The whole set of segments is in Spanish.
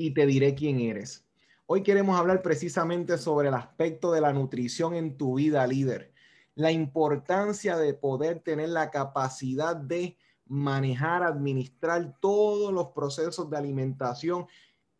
Y te diré quién eres. Hoy queremos hablar precisamente sobre el aspecto de la nutrición en tu vida líder, la importancia de poder tener la capacidad de manejar, administrar todos los procesos de alimentación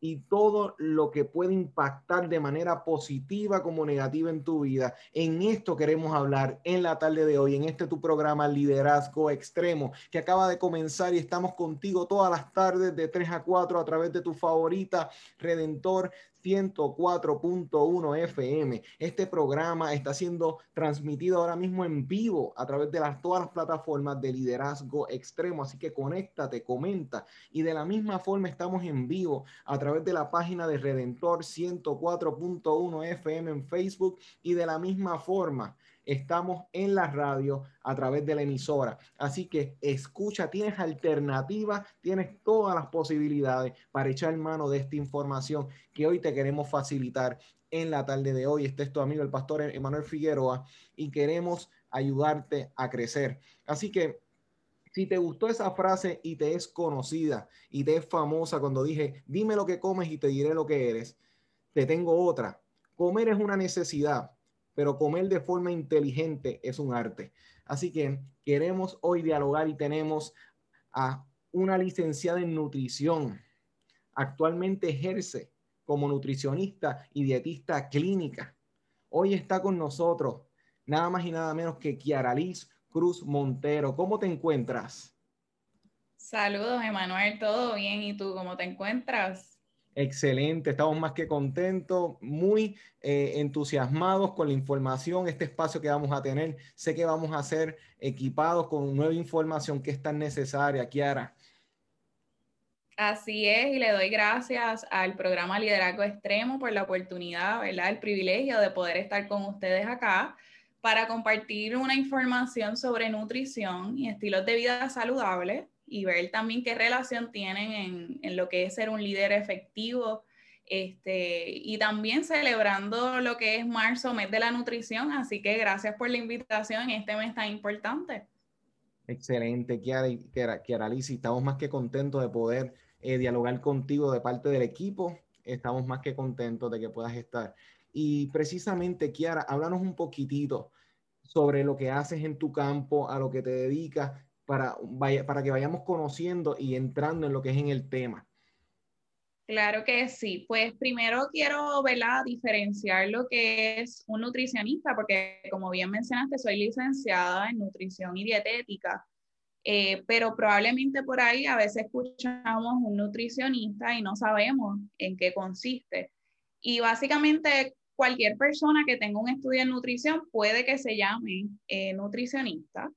y todo lo que puede impactar de manera positiva como negativa en tu vida. En esto queremos hablar en la tarde de hoy, en este tu programa Liderazgo Extremo, que acaba de comenzar y estamos contigo todas las tardes de 3 a 4 a través de tu favorita Redentor 104.1 FM. Este programa está siendo transmitido ahora mismo en vivo a través de las, todas las plataformas de liderazgo extremo. Así que conéctate, comenta. Y de la misma forma estamos en vivo a través de la página de Redentor 104.1 FM en Facebook. Y de la misma forma estamos en la radio a través de la emisora. Así que escucha, tienes alternativas, tienes todas las posibilidades para echar mano de esta información que hoy te queremos facilitar en la tarde de hoy. Este es tu amigo el pastor Emanuel Figueroa y queremos ayudarte a crecer. Así que si te gustó esa frase y te es conocida y te es famosa cuando dije, dime lo que comes y te diré lo que eres, te tengo otra. Comer es una necesidad, pero comer de forma inteligente es un arte. Así que queremos hoy dialogar y tenemos a una licenciada en nutrición. Actualmente ejerce como nutricionista y dietista clínica. Hoy está con nosotros nada más y nada menos que Kiaralis Cruz Montero. ¿Cómo te encuentras? Saludos, Emanuel. ¿Todo bien? ¿Y tú cómo te encuentras? Excelente, estamos más que contentos, muy eh, entusiasmados con la información, este espacio que vamos a tener. Sé que vamos a ser equipados con nueva información que es tan necesaria, Kiara. Así es, y le doy gracias al programa Liderazgo Extremo por la oportunidad, ¿verdad? El privilegio de poder estar con ustedes acá para compartir una información sobre nutrición y estilos de vida saludables y ver también qué relación tienen en, en, lo que es ser un líder efectivo. Este, y también celebrando lo que es marzo, mes de la nutrición. Así que gracias por la invitación este mes tan importante. Excelente, Kiara, Kiara, Kiara Alicia, estamos más que contentos de poder eh, dialogar contigo de parte del equipo. Estamos más que contentos de que puedas estar. Y precisamente, Kiara, háblanos un poquitito sobre lo que haces en tu campo, a lo que te dedicas, para, para que vayamos conociendo y entrando en lo que es en el tema. Claro que sí. Pues primero quiero ¿verdad? diferenciar lo que es un nutricionista, porque como bien mencionaste, soy licenciada en nutrición y dietética, eh, pero probablemente por ahí a veces escuchamos un nutricionista y no sabemos en qué consiste. Y básicamente cualquier persona que tenga un estudio en nutrición puede que se llame eh, nutricionista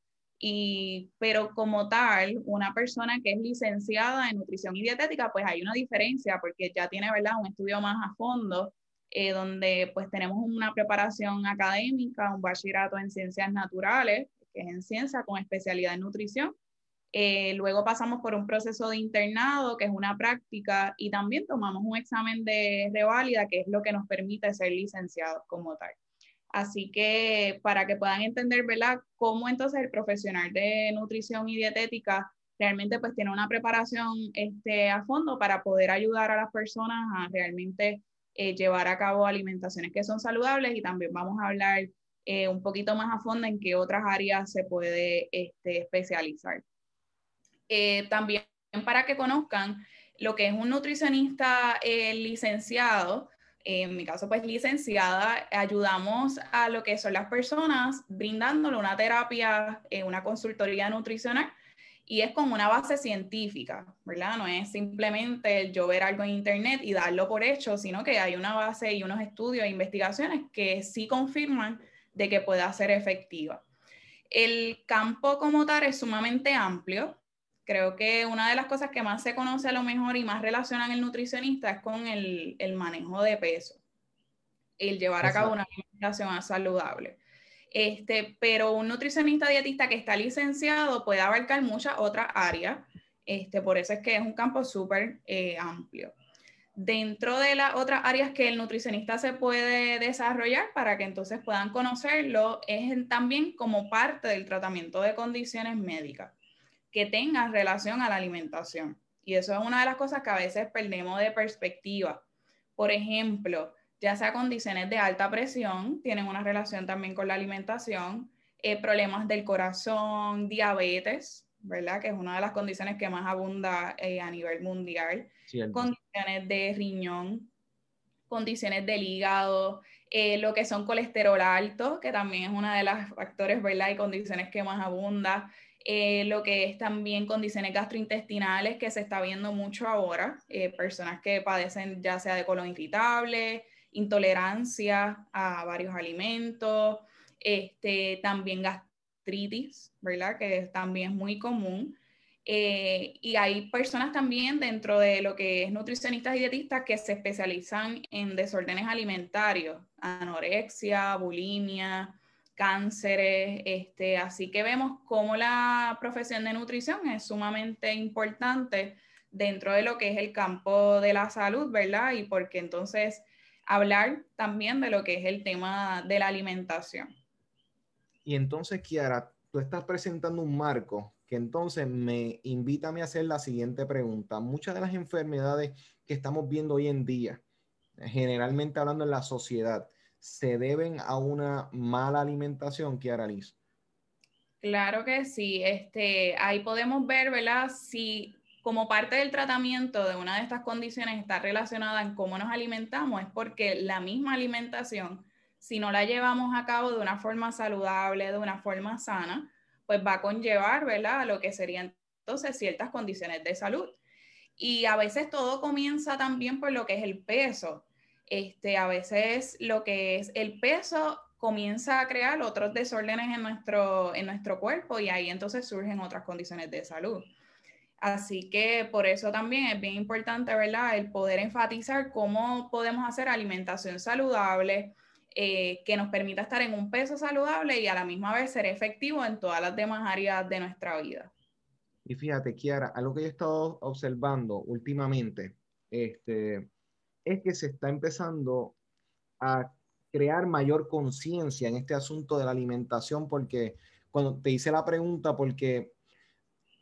y, pero como tal, una persona que es licenciada en nutrición y dietética, pues hay una diferencia porque ya tiene, ¿verdad?, un estudio más a fondo, eh, donde pues tenemos una preparación académica, un bachillerato en ciencias naturales, que es en ciencia con especialidad en nutrición. Eh, luego pasamos por un proceso de internado, que es una práctica, y también tomamos un examen de reválida, que es lo que nos permite ser licenciados como tal. Así que para que puedan entender, ¿verdad? Cómo entonces el profesional de nutrición y dietética realmente pues tiene una preparación este, a fondo para poder ayudar a las personas a realmente eh, llevar a cabo alimentaciones que son saludables y también vamos a hablar eh, un poquito más a fondo en qué otras áreas se puede este, especializar. Eh, también para que conozcan lo que es un nutricionista licenciado, en mi caso pues licenciada, ayudamos a lo que son las personas brindándole una terapia, eh, una consultoría nutricional y es con una base científica, ¿verdad? No es simplemente yo ver algo en internet y darlo por hecho, sino que hay una base y unos estudios e investigaciones que sí confirman de que pueda ser efectiva. El campo como tal es sumamente amplio, Creo que una de las cosas que más se conoce a lo mejor y más relacionan el nutricionista es con el, el manejo de peso, el llevar a cabo una alimentación saludable. Este, pero un nutricionista dietista que está licenciado puede abarcar muchas otras áreas. Este, por eso es que es un campo súper eh, amplio. Dentro de las otras áreas que el nutricionista se puede desarrollar para que entonces puedan conocerlo, es también como parte del tratamiento de condiciones médicas que tengan relación a la alimentación. Y eso es una de las cosas que a veces perdemos de perspectiva. Por ejemplo, ya sea condiciones de alta presión, tienen una relación también con la alimentación, eh, problemas del corazón, diabetes, ¿verdad? Que es una de las condiciones que más abunda eh, a nivel mundial. condiciones de riñón, condiciones del hígado, eh, lo que son colesterol alto, que también es una de las factores, ¿verdad? Y condiciones que más abunda. Eh, lo que es también condiciones gastrointestinales que se está viendo mucho ahora, eh, personas que padecen ya sea de colon irritable, intolerancia a varios alimentos, este, también gastritis, ¿verdad? Que también es muy común. Eh, y hay personas también dentro de lo que es nutricionistas y dietistas que se especializan en desórdenes alimentarios, anorexia, bulimia, cánceres, este, así que vemos cómo la profesión de nutrición es sumamente importante dentro de lo que es el campo de la salud, ¿verdad? Y porque entonces hablar también de lo que es el tema de la alimentación. Y entonces, Kiara, tú estás presentando un marco que entonces me invita a hacer la siguiente pregunta. Muchas de las enfermedades que estamos viendo hoy en día, generalmente hablando en la sociedad, se deben a una mala alimentación, Kiara Liz? Claro que sí. Este, ahí podemos ver, ¿verdad? Si como parte del tratamiento de una de estas condiciones está relacionada en cómo nos alimentamos, es porque la misma alimentación, si no la llevamos a cabo de una forma saludable, de una forma sana, pues va a conllevar, ¿verdad? A lo que serían entonces ciertas condiciones de salud. Y a veces todo comienza también por lo que es el peso. Este, a veces lo que es el peso comienza a crear otros desórdenes en nuestro, en nuestro cuerpo y ahí entonces surgen otras condiciones de salud. Así que por eso también es bien importante, ¿verdad? El poder enfatizar cómo podemos hacer alimentación saludable, eh, que nos permita estar en un peso saludable y a la misma vez ser efectivo en todas las demás áreas de nuestra vida. Y fíjate, Kiara, algo que yo he estado observando últimamente, este, es que se está empezando a crear mayor conciencia en este asunto de la alimentación, porque cuando te hice la pregunta, porque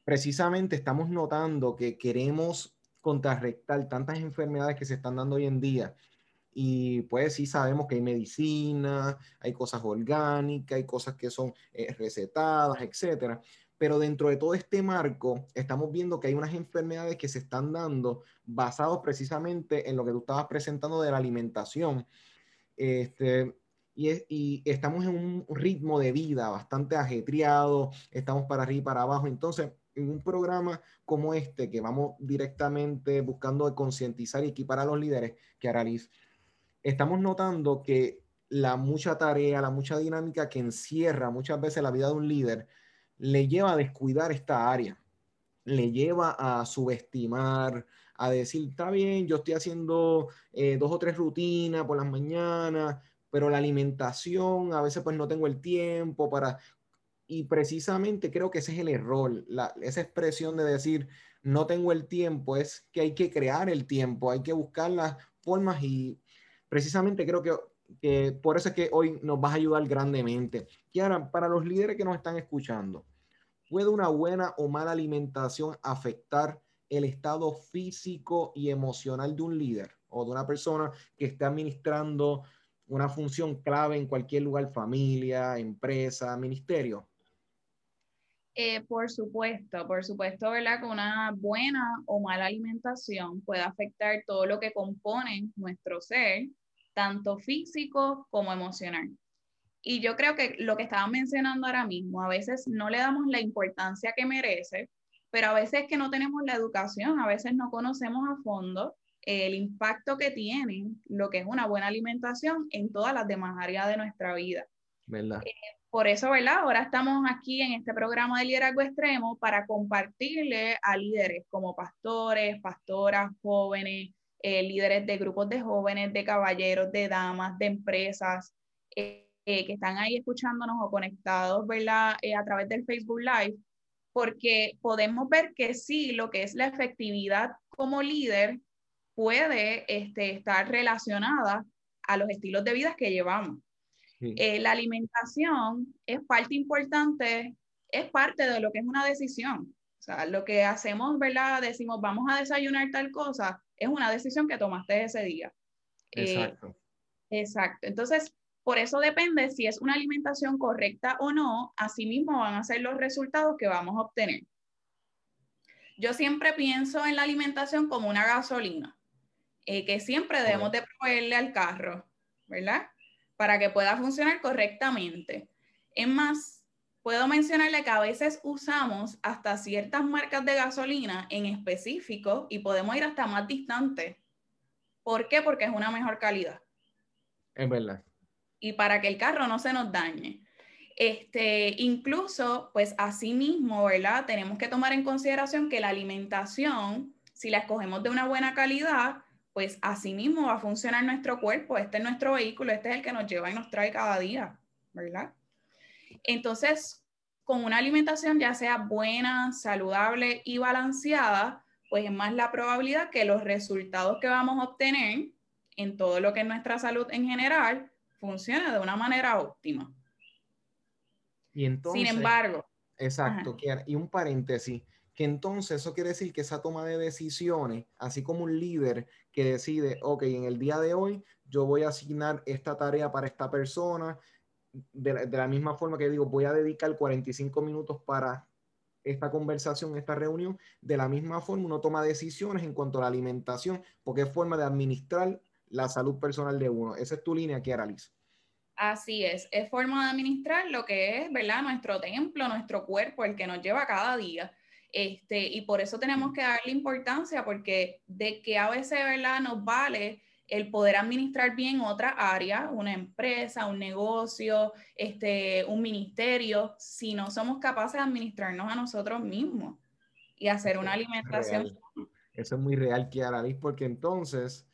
precisamente estamos notando que queremos contrarrestar tantas enfermedades que se están dando hoy en día. Y pues sí sabemos que hay medicina, hay cosas orgánicas, hay cosas que son eh, recetadas, etcétera pero dentro de todo este marco estamos viendo que hay unas enfermedades que se están dando basados precisamente en lo que tú estabas presentando de la alimentación. Este, y, y, estamos en un ritmo de vida bastante ajetreado, estamos para arriba y para abajo. Entonces, en un programa como este, que vamos directamente buscando concientizar y equipar a los líderes, que Aralis, estamos notando que la mucha tarea, la mucha dinámica que encierra muchas veces la vida de un líder, le lleva a descuidar esta área, le lleva a subestimar, a decir, está bien, yo estoy haciendo eh, dos o tres rutinas por las mañanas, pero la alimentación, a veces pues no tengo el tiempo para... Y precisamente creo que ese es el error, esa expresión de decir, no tengo el tiempo, es que hay que crear el tiempo, hay que buscar las formas y precisamente creo que por eso es que hoy nos vas a ayudar grandemente. Kiara, para los líderes que nos están escuchando, ¿puede una buena o mala alimentación afectar el estado físico y emocional de un líder o de una persona que esté administrando una función clave en cualquier lugar, familia, empresa, ministerio? Eh, por supuesto, por supuesto, ¿verdad? Que una buena o mala alimentación puede afectar todo lo que compone nuestro ser, tanto físico como emocional. Y yo creo que lo que estaban mencionando ahora mismo, a veces no le damos la importancia que merece, pero a veces que no tenemos la educación, a veces no conocemos a fondo el impacto que tiene lo que es una buena alimentación en todas las demás áreas de nuestra vida. ¿Verdad? Eh, por eso, ¿verdad? Ahora estamos aquí en este programa de liderazgo extremo para compartirle a líderes como pastores, pastoras, jóvenes, eh, líderes de grupos de jóvenes, de caballeros, de damas, de empresas, eh, eh, que están ahí escuchándonos o conectados, ¿verdad? a través del Facebook Live, porque podemos ver que sí, lo que es la efectividad como líder puede este, estar relacionada a los estilos de vida que llevamos. la alimentación es parte importante, es parte de lo que es una decisión. O sea, lo que hacemos, ¿verdad? Decimos, vamos a desayunar tal cosa, es una decisión que tomaste ese día. Eh, exacto. exacto. Entonces, por eso depende si es una alimentación correcta o no, así mismo van a ser los resultados que vamos a obtener. Yo siempre pienso en la alimentación como una gasolina, eh, que siempre debemos de proveerle al carro, ¿verdad? Para que pueda funcionar correctamente. Es más, puedo mencionarle que a veces usamos hasta ciertas marcas de gasolina en específico y podemos ir hasta más distante. ¿Por qué? Porque es una mejor calidad. Es verdad. Y para que el carro no se nos dañe. Este, incluso, pues así mismo, ¿verdad? Tenemos que tomar en consideración que la alimentación, si la escogemos de una buena calidad, pues así mismo va a funcionar nuestro cuerpo. Este es nuestro vehículo, este es el que nos lleva y nos trae cada día, ¿verdad? Entonces, con una alimentación ya sea buena, saludable y balanceada, pues es más la probabilidad que los resultados que vamos a obtener en todo lo que es nuestra salud en general funcione de una manera óptima. Y entonces, Sin embargo. Exacto, y un paréntesis, que entonces eso quiere decir que esa toma de decisiones, así como un líder que decide, ok, en el día de hoy yo voy a asignar esta tarea para esta persona, de, la misma forma que digo, voy a dedicar 45 minutos para esta conversación, esta reunión, de la misma forma uno toma decisiones en cuanto a la alimentación, porque es forma de administrar la salud personal de uno. Esa es tu línea aquí, Araliz. Así es, es forma de administrar lo que es, ¿verdad? Nuestro templo, nuestro cuerpo, el que nos lleva cada día. Este, y por eso tenemos que darle importancia, porque de que a veces, ¿verdad? Nos vale el poder administrar bien otra área, una empresa, un negocio, este, un ministerio, si no somos capaces de administrarnos a nosotros mismos y hacer una alimentación. Eso es muy real, Kiara, porque entonces,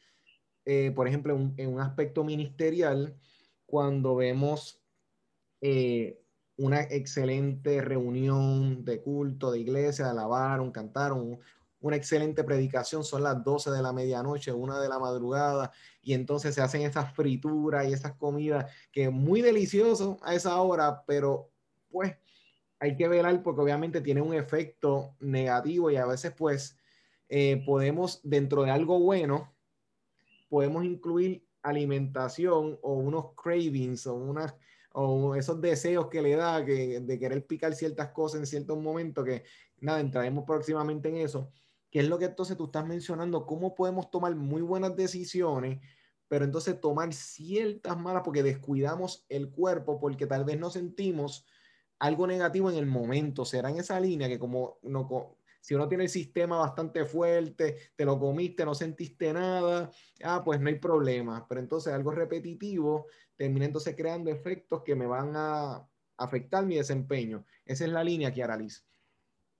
eh, por ejemplo, en un aspecto ministerial, cuando vemos eh, una excelente reunión de culto, de iglesia, de alabar, un cantar, un, una excelente predicación, son las 12 de la medianoche, una de la madrugada, y entonces se hacen esas frituras y esas comidas que muy delicioso a esa hora, pero pues hay que velar porque obviamente tiene un efecto negativo y a veces pues eh, podemos dentro de algo bueno, podemos incluir alimentación o unos cravings o unas o esos deseos que le da que, de querer picar ciertas cosas en ciertos momentos que nada, entraremos próximamente en eso que es lo que entonces tú estás mencionando, cómo podemos tomar muy buenas decisiones, pero entonces tomar ciertas malas porque descuidamos el cuerpo, porque tal vez no sentimos algo negativo en el momento. Será en esa línea que como no, si uno tiene el sistema bastante fuerte, te lo comiste, no sentiste nada, ah, pues no hay problema. Pero entonces algo repetitivo termina entonces creando efectos que me van a afectar mi desempeño. Esa es la línea que Liz.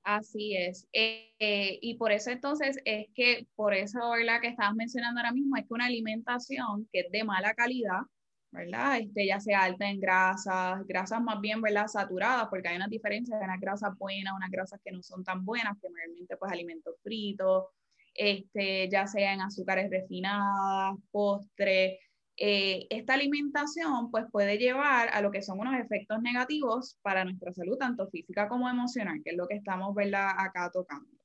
Así es. Eh, y por eso entonces es que, por eso, ¿verdad? Que estabas mencionando ahora mismo, es que una alimentación que es de mala calidad, ¿verdad? Este, ya sea alta en grasas, grasas más bien, ¿verdad? Saturadas, porque hay una diferencia de unas grasas buenas, unas grasas que no son tan buenas, que realmente pues alimentos fritos, este, ya sea en azúcares refinadas, postres, eh, esta alimentación pues puede llevar a lo que son unos efectos negativos para nuestra salud, tanto física como emocional, que es lo que estamos ¿verdad? acá tocando.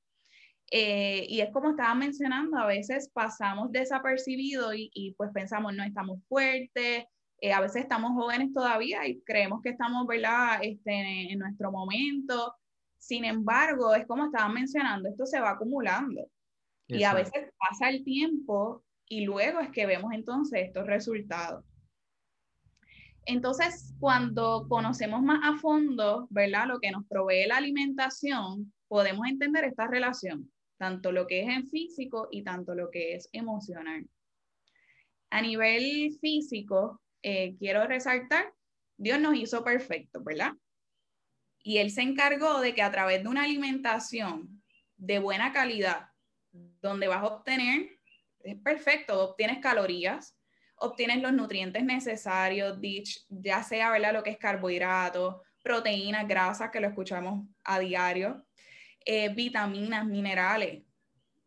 Eh, y es como estaba mencionando, a veces pasamos desapercibido y, y pues pensamos, no estamos fuertes, eh, a veces estamos jóvenes todavía y creemos que estamos ¿verdad? Este, en nuestro momento. Sin embargo, es como estaba mencionando, esto se va acumulando. Y a veces pasa el tiempo y luego es que vemos entonces estos resultados. Entonces, cuando conocemos más a fondo, ¿verdad? Lo que nos provee la alimentación, podemos entender esta relación, tanto lo que es en físico y tanto lo que es emocional. A nivel físico, eh, quiero resaltar Dios nos hizo perfectos, ¿verdad? Y Él se encargó de que a través de una alimentación de buena calidad, donde vas a obtener, es perfecto, obtienes calorías, obtienes los nutrientes necesarios, ya sea, ¿verdad? Lo que es carbohidratos, proteínas, grasas, que lo escuchamos a diario, eh, vitaminas, minerales,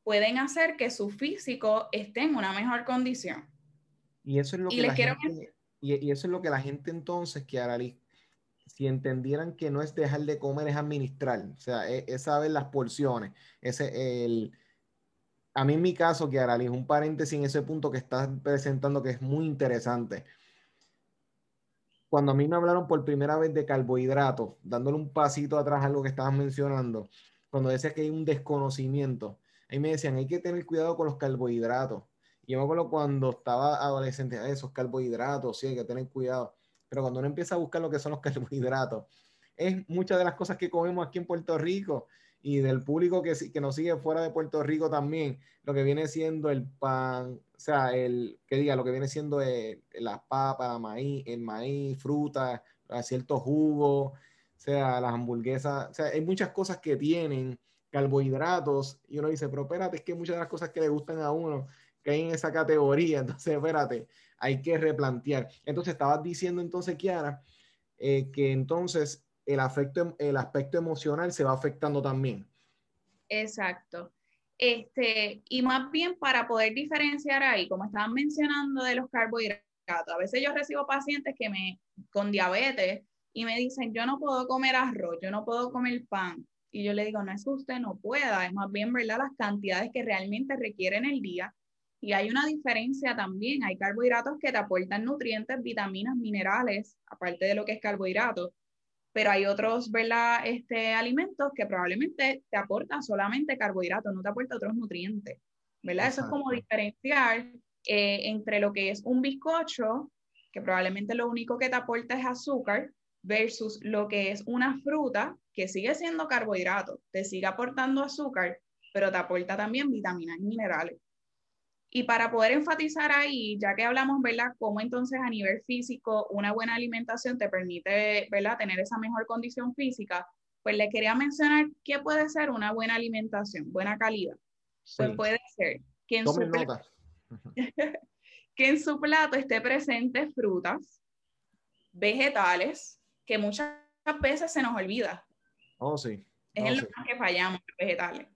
pueden hacer que su físico esté en una mejor condición. Y eso es lo que, la, gente, y, eso es lo que la gente entonces, que si entendieran que no es dejar de comer, es administrar, o sea, es, es saber las porciones, ese el a mí en mi caso, que un paréntesis en ese punto que estás presentando que es muy interesante. Cuando a mí me hablaron por primera vez de carbohidratos, dándole un pasito atrás a lo que estabas mencionando, cuando decías que hay un desconocimiento, ahí me decían, hay que tener cuidado con los carbohidratos. Y yo me acuerdo cuando estaba adolescente, esos carbohidratos, sí, hay que tener cuidado. Pero cuando uno empieza a buscar lo que son los carbohidratos, es muchas de las cosas que comemos aquí en Puerto Rico y del público que, que nos sigue fuera de Puerto Rico también, lo que viene siendo el pan, o sea, el, que diga, lo que viene siendo el, las papas, el maíz, el maíz, frutas, ciertos jugos, sea, las hamburguesas, o sea, hay muchas cosas que tienen carbohidratos y uno dice, pero espérate, es que muchas de las cosas que le gustan a uno caen en esa categoría, entonces espérate, hay que replantear. Entonces estabas diciendo entonces, Kiara, eh, que entonces el, afecto, el aspecto emocional se va afectando también. Exacto. Este, y más bien para poder diferenciar ahí, como estaban mencionando de los carbohidratos, a veces yo recibo pacientes que me, con diabetes y me dicen, yo no puedo comer arroz, yo no puedo comer pan. Y yo le digo, no es que usted no pueda, es más bien, ¿verdad? Las cantidades que realmente requieren el día. Y hay una diferencia también, hay carbohidratos que te aportan nutrientes, vitaminas, minerales, aparte de lo que es carbohidratos, pero hay otros, ¿verdad? Este, alimentos que probablemente te aportan solamente carbohidratos, no te aportan otros nutrientes, ¿verdad? Eso es como diferenciar eh, entre lo que es un bizcocho, que probablemente lo único que te aporta es azúcar, versus lo que es una fruta, que sigue siendo carbohidrato, te sigue aportando azúcar, pero te aporta también vitaminas y minerales. Y para poder enfatizar ahí, ya que hablamos, ¿verdad? Cómo entonces a nivel físico una buena alimentación te permite, ¿verdad? Tener esa mejor condición física, pues le quería mencionar qué puede ser una buena alimentación, buena calidad. Pues puede ser que en, su plato, que en su plato esté presente frutas, vegetales, que muchas veces se nos olvida. Oh, sí. Es en lo que fallamos, vegetales.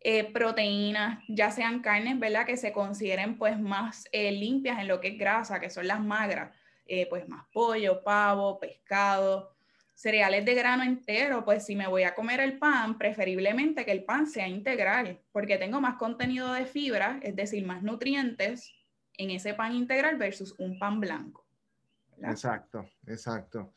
Eh, proteínas, ya sean carnes, ¿verdad? Que se consideren pues más eh, limpias en lo que es grasa, que son las magras, eh, pues más pollo, pavo, pescado, cereales de grano entero, pues si me voy a comer el pan, preferiblemente que el pan sea integral, porque tengo más contenido de fibra, es decir, más nutrientes en ese pan integral versus un pan blanco. Exacto, exacto.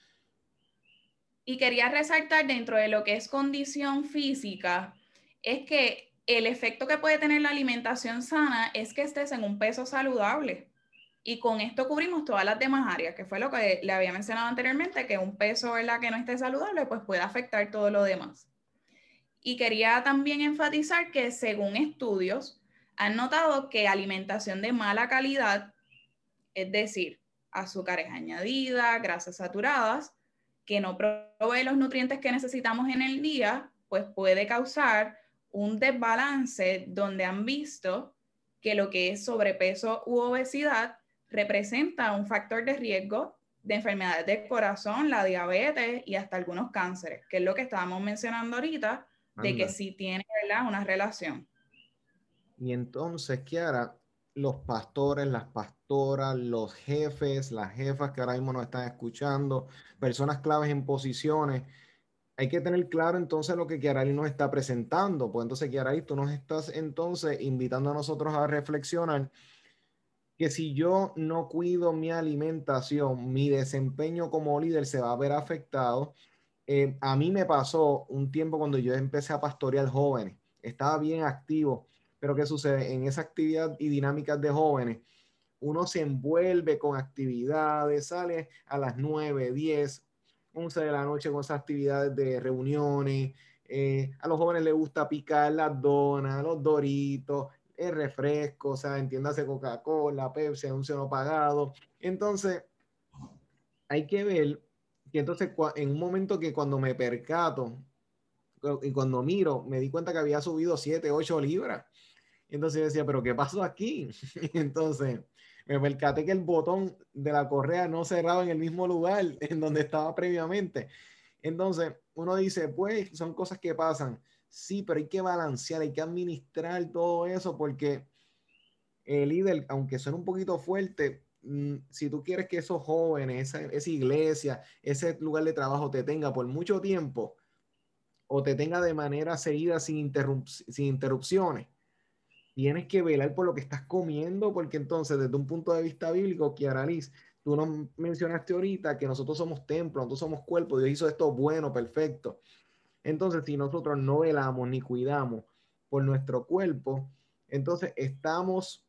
Y quería resaltar dentro de lo que es condición física, es que el efecto que puede tener la alimentación sana es que estés en un peso saludable. Y con esto cubrimos todas las demás áreas, que fue lo que le había mencionado anteriormente, que un peso ¿verdad? que no esté saludable, pues puede afectar todo lo demás. Y quería también enfatizar que según estudios, han notado que alimentación de mala calidad, es decir, azúcares añadidas, grasas saturadas, que no provee los nutrientes que necesitamos en el día, pues puede causar un desbalance donde han visto que lo que es sobrepeso u obesidad representa un factor de riesgo de enfermedades del corazón, la diabetes y hasta algunos cánceres, que es lo que estábamos mencionando ahorita, de que sí tiene una relación. Y entonces, Kiara, los pastores, las pastoras, los jefes, las jefas que ahora mismo nos están escuchando, personas claves en posiciones, hay que tener claro entonces lo que Kiarali nos está presentando. Pues entonces, Kiarali, tú nos estás entonces invitando a nosotros a reflexionar que si yo no cuido mi alimentación, mi desempeño como líder se va a ver afectado. Eh, a mí me pasó un tiempo cuando yo empecé a pastorear jóvenes, estaba bien activo, pero ¿qué sucede? En esa actividad y dinámicas de jóvenes, uno se envuelve con actividades, sale a las 9, 10, 11 de la noche con esas actividades de reuniones. Eh, a los jóvenes les gusta picar las donas, los doritos, el refresco, o sea, entiéndase Coca-Cola, Pepsi, anuncio no pagado. Entonces, hay que ver que entonces en un momento que cuando me percato y cuando miro, me di cuenta que había subido 7, 8 libras. Entonces decía, pero ¿qué pasó aquí? entonces me percaté que el botón de la correa no cerraba en el mismo lugar en donde estaba previamente. Entonces uno dice, pues son cosas que pasan. Sí, pero hay que balancear, hay que administrar todo eso porque el líder, aunque suene un poquito fuerte, mm, si tú quieres que esos jóvenes, esa, esa iglesia, ese lugar de trabajo te tenga por mucho tiempo o te tenga de manera seguida sin, sin interrupciones, tienes que velar por lo que estás comiendo, porque entonces desde un punto de vista bíblico, Kiara Liz, tú nos mencionaste ahorita que nosotros somos templo, nosotros somos cuerpo, Dios hizo esto bueno, perfecto. Entonces, si nosotros no velamos ni cuidamos por nuestro cuerpo, entonces estamos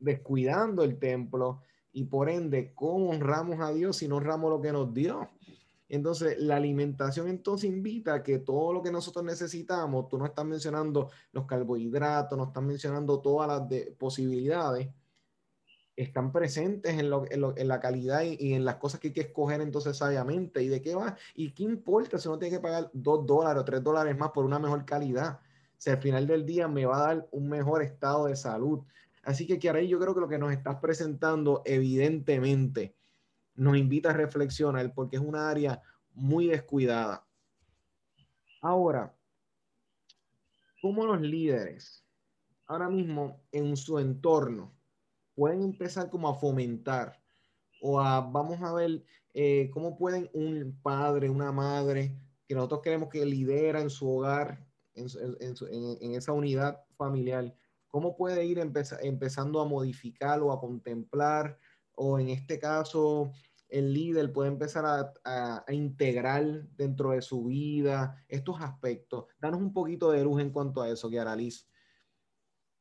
descuidando el templo y por ende, ¿cómo honramos a Dios si no honramos lo que nos dio? Entonces, la alimentación entonces invita a que todo lo que nosotros necesitamos, tú no estás mencionando los carbohidratos, no estás mencionando todas las posibilidades, están presentes en, en, la calidad y, en las cosas que hay que escoger entonces sabiamente. ¿Y de qué va? ¿Y qué importa si uno tiene que pagar dos dólares o tres dólares más por una mejor calidad? Si al final del día me va a dar un mejor estado de salud. Así que, Kiara, yo creo que lo que nos estás presentando, evidentemente, nos invita a reflexionar porque es un área muy descuidada. Ahora, ¿cómo los líderes ahora mismo en su entorno pueden empezar como a fomentar o a, vamos a ver, eh, cómo pueden un padre, una madre, que nosotros queremos que lidera en su hogar, en, en esa unidad familiar, cómo puede ir empezando a modificar o a contemplar, o en este caso, el líder puede empezar a, integrar dentro de su vida estos aspectos. Danos un poquito de luz en cuanto a eso, Kiara Liz.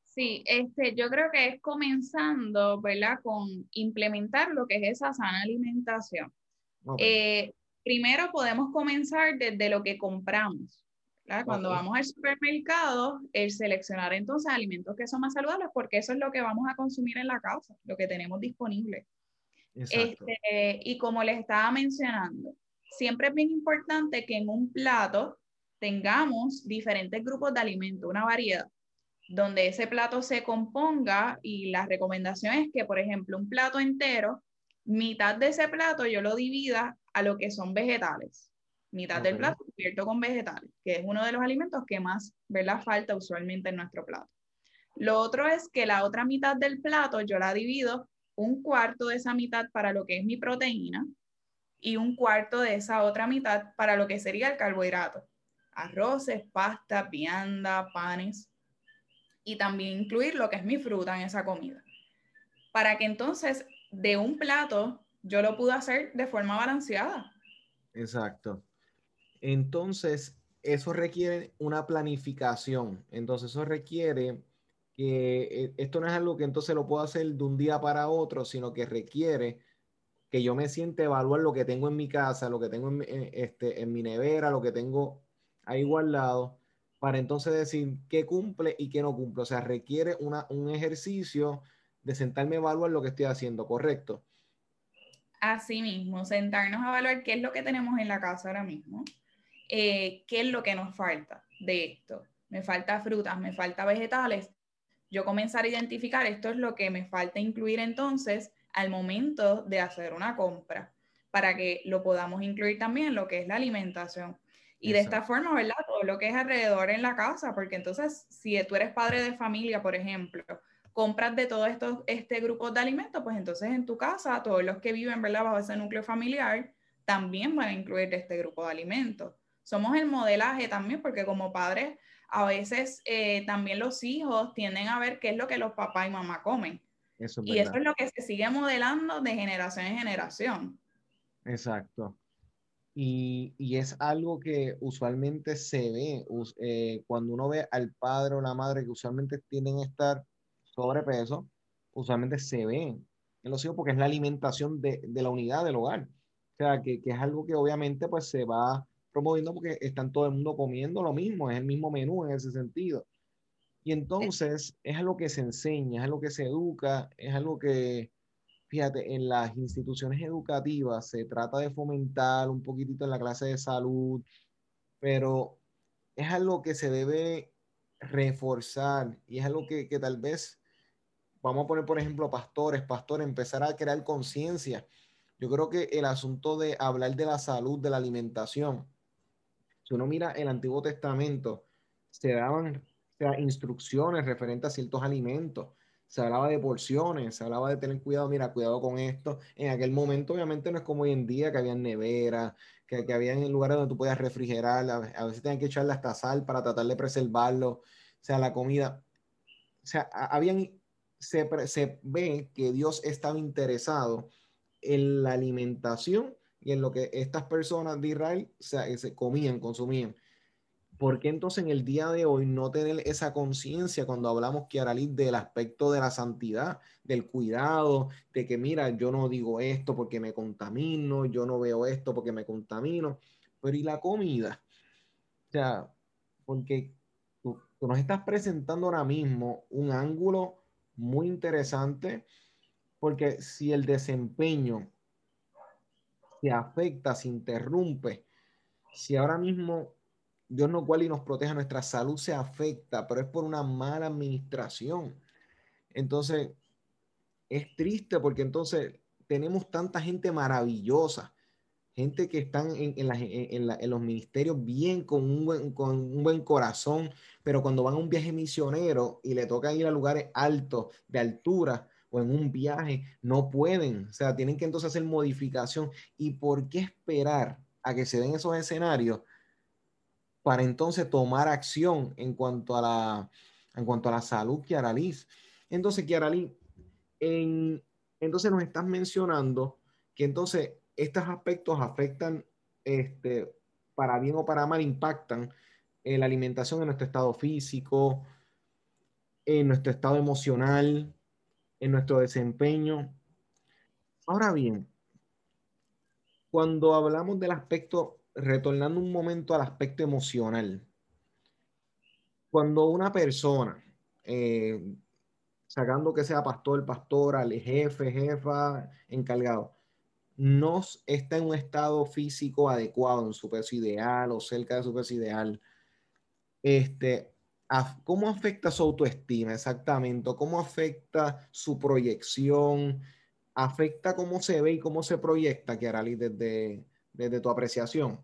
Sí, este, yo creo que es comenzando, ¿verdad? Con implementar lo que es esa sana alimentación. Eh, primero podemos comenzar desde lo que compramos. Cuando vamos al supermercado, el seleccionar entonces alimentos que son más saludables, porque eso es lo que vamos a consumir en la casa, lo que tenemos disponible. Este, y como les estaba mencionando, siempre es bien importante que en un plato tengamos diferentes grupos de alimentos, una variedad, donde ese plato se componga y la recomendación es que, por ejemplo, un plato entero, mitad de ese plato yo lo divida a lo que son vegetales mitad del plato cubierto con vegetales, que es uno de los alimentos que más ¿verdad? falta usualmente en nuestro plato. Lo otro es que la otra mitad del plato yo la divido un cuarto de esa mitad para lo que es mi proteína y un cuarto de esa otra mitad para lo que sería el carbohidrato. Arroces, pasta, vianda, panes y también incluir lo que es mi fruta en esa comida. Para que entonces de un plato yo lo pueda hacer de forma balanceada. Exacto. Entonces, eso requiere una planificación. Entonces, eso requiere eh, esto no es algo que entonces lo puedo hacer de un día para otro, sino que requiere que yo me siente evaluar lo que tengo en mi casa, lo que tengo en, eh, este, en mi nevera, lo que tengo ahí guardado, para entonces decir qué cumple y qué no cumple. O sea, requiere un ejercicio de sentarme a evaluar lo que estoy haciendo, ¿correcto? Así mismo, sentarnos a evaluar qué es lo que tenemos en la casa ahora mismo eh, qué es lo que nos falta de esto. Me falta frutas, me falta vegetales. Yo comenzar a identificar esto es lo que me falta incluir entonces al momento de hacer una compra, para que lo podamos incluir también lo que es la alimentación. Y de esta forma, ¿verdad? Todo lo que es alrededor en la casa, porque entonces, si tú eres padre de familia, por ejemplo, compras de todos estos este grupo de alimentos, pues entonces en tu casa, todos los que viven, ¿verdad? Bajo ese núcleo familiar, también van a incluir este grupo de alimentos somos el modelaje también, porque como padres, a veces eh, también los hijos tienden a ver qué es lo que los papás y mamá comen. y eso es lo que se sigue modelando de generación en generación. Exacto. Y, y es algo que usualmente se ve eh, cuando uno ve al padre o la madre que usualmente tienden a estar sobrepeso, usualmente se ve en los hijos porque es la alimentación de, de la unidad del hogar. O sea, que, que, es algo que obviamente pues se va promoviendo porque están todo el mundo comiendo lo mismo, es el mismo menú en ese sentido. Y entonces es algo que se enseña, es algo que se educa, es algo que, fíjate, en las instituciones educativas se trata de fomentar un poquitito en la clase de salud, pero es algo que se debe reforzar y es algo que, que tal vez, vamos a poner por ejemplo pastores, pastores, empezar a crear conciencia. Yo creo que el asunto de hablar de la salud, de la alimentación, si uno mira el Antiguo Testamento, se daban instrucciones referentes a ciertos alimentos se hablaba de porciones, se hablaba de tener cuidado, mira, cuidado con esto. En aquel momento, obviamente, no es como hoy en día que había neveras, que, que había en lugares donde tú podías refrigerar, a, veces tenían que echarle hasta sal para tratar de preservarlo, o sea, la comida. O sea, habían, se, se ve que Dios estaba interesado en la alimentación y en lo que estas personas de Israel se comían, consumían. ¿por qué entonces en el día de hoy no tener esa conciencia cuando hablamos, Kiaralit, del aspecto de la santidad, del cuidado, de que mira, yo no digo esto porque me contamino, yo no veo esto porque me contamino, pero ¿y la comida? O sea, porque tú, nos estás presentando ahora mismo un ángulo muy interesante, porque si el desempeño se afecta, se interrumpe, si ahora mismo Dios no cual y nos proteja, nuestra salud se afecta, pero es por una mala administración. Entonces, es triste porque entonces tenemos tanta gente maravillosa, gente que están en, los ministerios bien, con un, buen, con un buen corazón, pero cuando van a un viaje misionero y le toca ir a lugares altos, de altura, o en un viaje, no pueden, o sea, tienen que entonces hacer modificación. ¿Y por qué esperar a que se den esos escenarios? para entonces tomar acción en cuanto a la, en cuanto a la salud, Kiara Liz. Entonces, Kiara Liz, en, entonces nos estás mencionando que entonces estos aspectos afectan, este, para bien o para mal, impactan la alimentación en nuestro estado físico, en nuestro estado emocional, en nuestro desempeño. Ahora bien, cuando hablamos del aspecto retornando un momento al aspecto emocional, cuando una persona, eh, sacando que sea pastor, pastora, jefe, jefa, encargado, no está en un estado físico adecuado, en su peso ideal o cerca de su peso ideal, este, ¿cómo afecta su autoestima exactamente? ¿Cómo afecta su proyección? ¿Afecta cómo se ve y cómo se proyecta, Kiarali, desde, desde tu apreciación?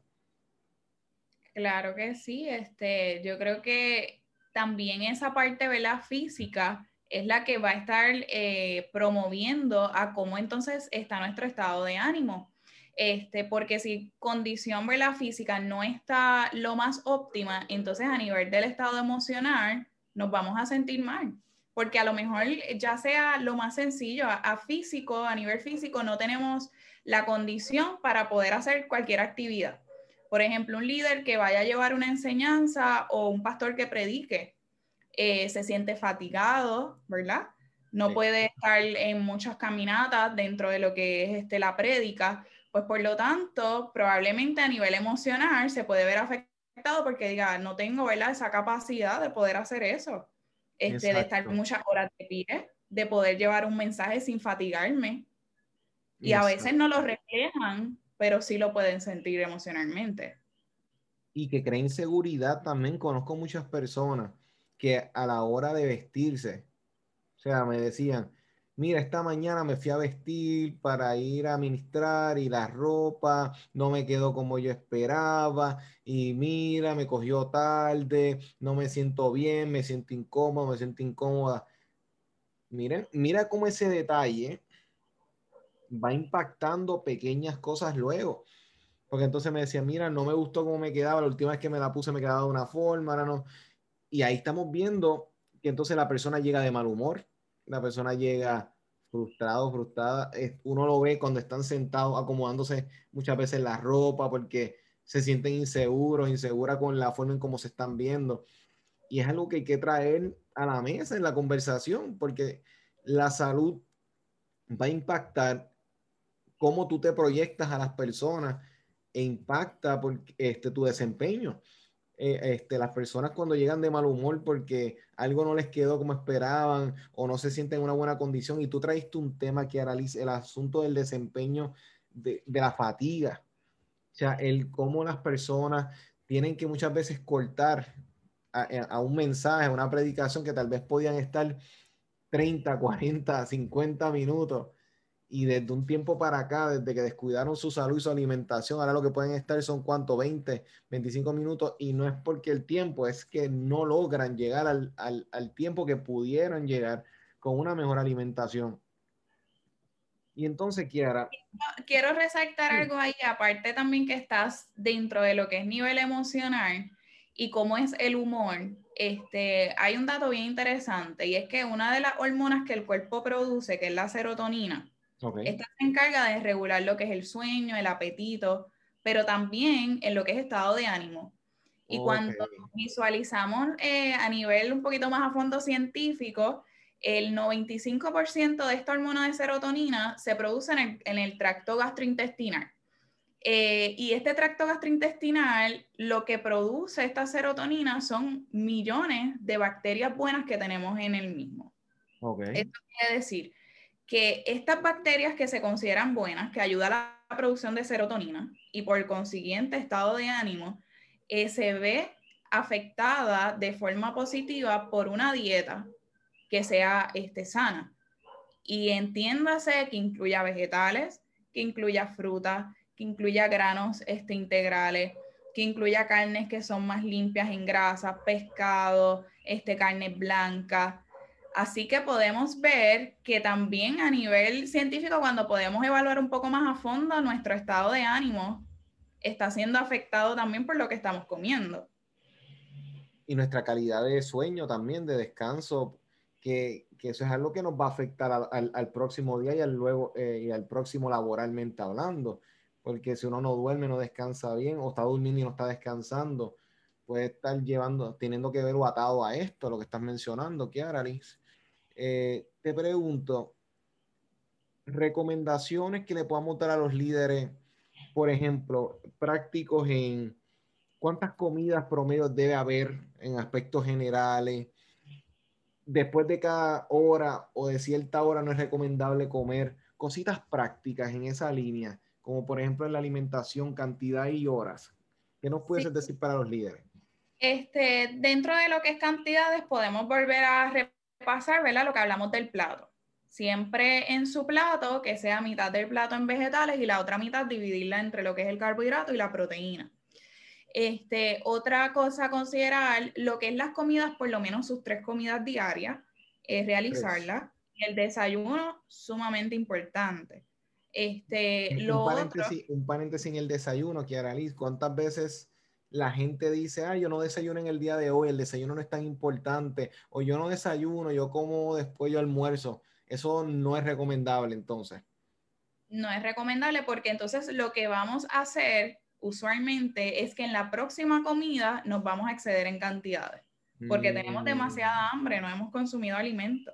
Claro que sí, este, yo creo que también esa parte, ¿verdad? Física es la que va a estar eh, promoviendo a cómo entonces está nuestro estado de ánimo. Este, porque si condición ¿verdad? física no está lo más óptima, entonces a nivel del estado emocional nos vamos a sentir mal. Porque a lo mejor ya sea lo más sencillo, a físico, a nivel físico, no tenemos la condición para poder hacer cualquier actividad. Por ejemplo, un líder que vaya a llevar una enseñanza o un pastor que predique, eh, se siente fatigado, ¿verdad? No puede estar en muchas caminatas dentro de lo que es este, la prédica, pues por lo tanto, probablemente a nivel emocional se puede ver afectado porque diga, no tengo, ¿verdad? Esa capacidad de poder hacer eso, este, de estar muchas horas de pie, de poder llevar un mensaje sin fatigarme. Y a veces no lo reflejan pero sí lo pueden sentir emocionalmente. Y que creen seguridad también. Conozco muchas personas que a la hora de vestirse, o sea, me decían, mira, esta mañana me fui a vestir para ir a ministrar y la ropa no me quedó como yo esperaba y mira, me cogió tarde, no me siento bien, me siento incómodo, me siento incómoda. Miren, mira cómo ese detalle va impactando pequeñas cosas luego. Porque entonces me decía, mira, no me gustó cómo me quedaba, la última vez que me la puse me quedaba de una forma, ahora no. Y ahí estamos viendo que entonces la persona llega de mal humor, la persona llega frustrado, frustrada. Uno lo ve cuando están sentados acomodándose muchas veces la ropa porque se sienten inseguros, inseguras con la forma en cómo se están viendo. Y es algo que hay que traer a la mesa en la conversación porque la salud va a impactar cómo tú te proyectas a las personas e impacta por, este, tu desempeño. Eh, este, las personas cuando llegan de mal humor porque algo no les quedó como esperaban o no se sienten en una buena condición y tú traiste un tema que analice el asunto del desempeño de, la fatiga. O sea, el cómo las personas tienen que muchas veces cortar a, a, un mensaje, a una predicación que tal vez podían estar 30, 40, 50 minutos y desde un tiempo para acá, desde que descuidaron su salud y su alimentación, ahora lo que pueden estar son cuánto, 20, 25 minutos, y no es porque el tiempo, es que no logran llegar al, al, al tiempo que pudieran llegar con una mejor alimentación. Y entonces, Kiara. Quiero resaltar algo ahí, aparte también que estás dentro de lo que es nivel emocional y cómo es el humor. Este, hay un dato bien interesante y es que una de las hormonas que el cuerpo produce, que es la serotonina, esta se encarga de regular lo que es el sueño, el apetito, pero también en lo que es estado de ánimo. Y cuando visualizamos eh, a nivel un poquito más a fondo científico, el 95% de esta hormona de serotonina se produce en el, en el tracto gastrointestinal. Eh, y este tracto gastrointestinal, lo que produce esta serotonina son millones de bacterias buenas que tenemos en el mismo. Esto quiere decir que estas bacterias que se consideran buenas, que ayudan a la producción de serotonina y por consiguiente estado de ánimo, eh, se ve afectada de forma positiva por una dieta que sea este, sana. Y entiéndase que incluya vegetales, que incluya frutas, que incluya granos este, integrales, que incluya carnes que son más limpias en grasa, pescado, este, carne blanca, Así que podemos ver que también a nivel científico, cuando podemos evaluar un poco más a fondo nuestro estado de ánimo, está siendo afectado también por lo que estamos comiendo. Y nuestra calidad de sueño también, de descanso, que, eso es algo que nos va a afectar al, próximo día y al, luego, eh, y al próximo laboralmente hablando. Porque si uno no duerme, no descansa bien, o está durmiendo y no está descansando, puede estar llevando, teniendo que ver o atado a esto, lo que estás mencionando, Kiara Liz. Eh, te pregunto, recomendaciones que le podamos dar a los líderes, por ejemplo, prácticos en cuántas comidas promedio debe haber en aspectos generales. Después de cada hora o de cierta hora no es recomendable comer cositas prácticas en esa línea, como por ejemplo en la alimentación, cantidad y horas. ¿Qué nos puedes decir para los líderes? Este, dentro de lo que es cantidades, podemos volver a pasar, ¿verdad? Lo que hablamos del plato. Siempre en su plato, que sea mitad del plato en vegetales y la otra mitad dividirla entre lo que es el carbohidrato y la proteína. Este, otra cosa a considerar, lo que es las comidas, por lo menos sus tres comidas diarias, es realizarlas. El desayuno, sumamente importante. Este, un, lo paréntesis, un paréntesis en el desayuno, Kiara Liz, ¿cuántas veces la gente dice, ah, yo no desayuno en el día de hoy, el desayuno no es tan importante, o yo no desayuno, yo como después yo almuerzo. Eso no es recomendable entonces. No es recomendable porque entonces lo que vamos a hacer usualmente es que en la próxima comida nos vamos a exceder en cantidades, porque tenemos mm. demasiada hambre, no hemos consumido alimento.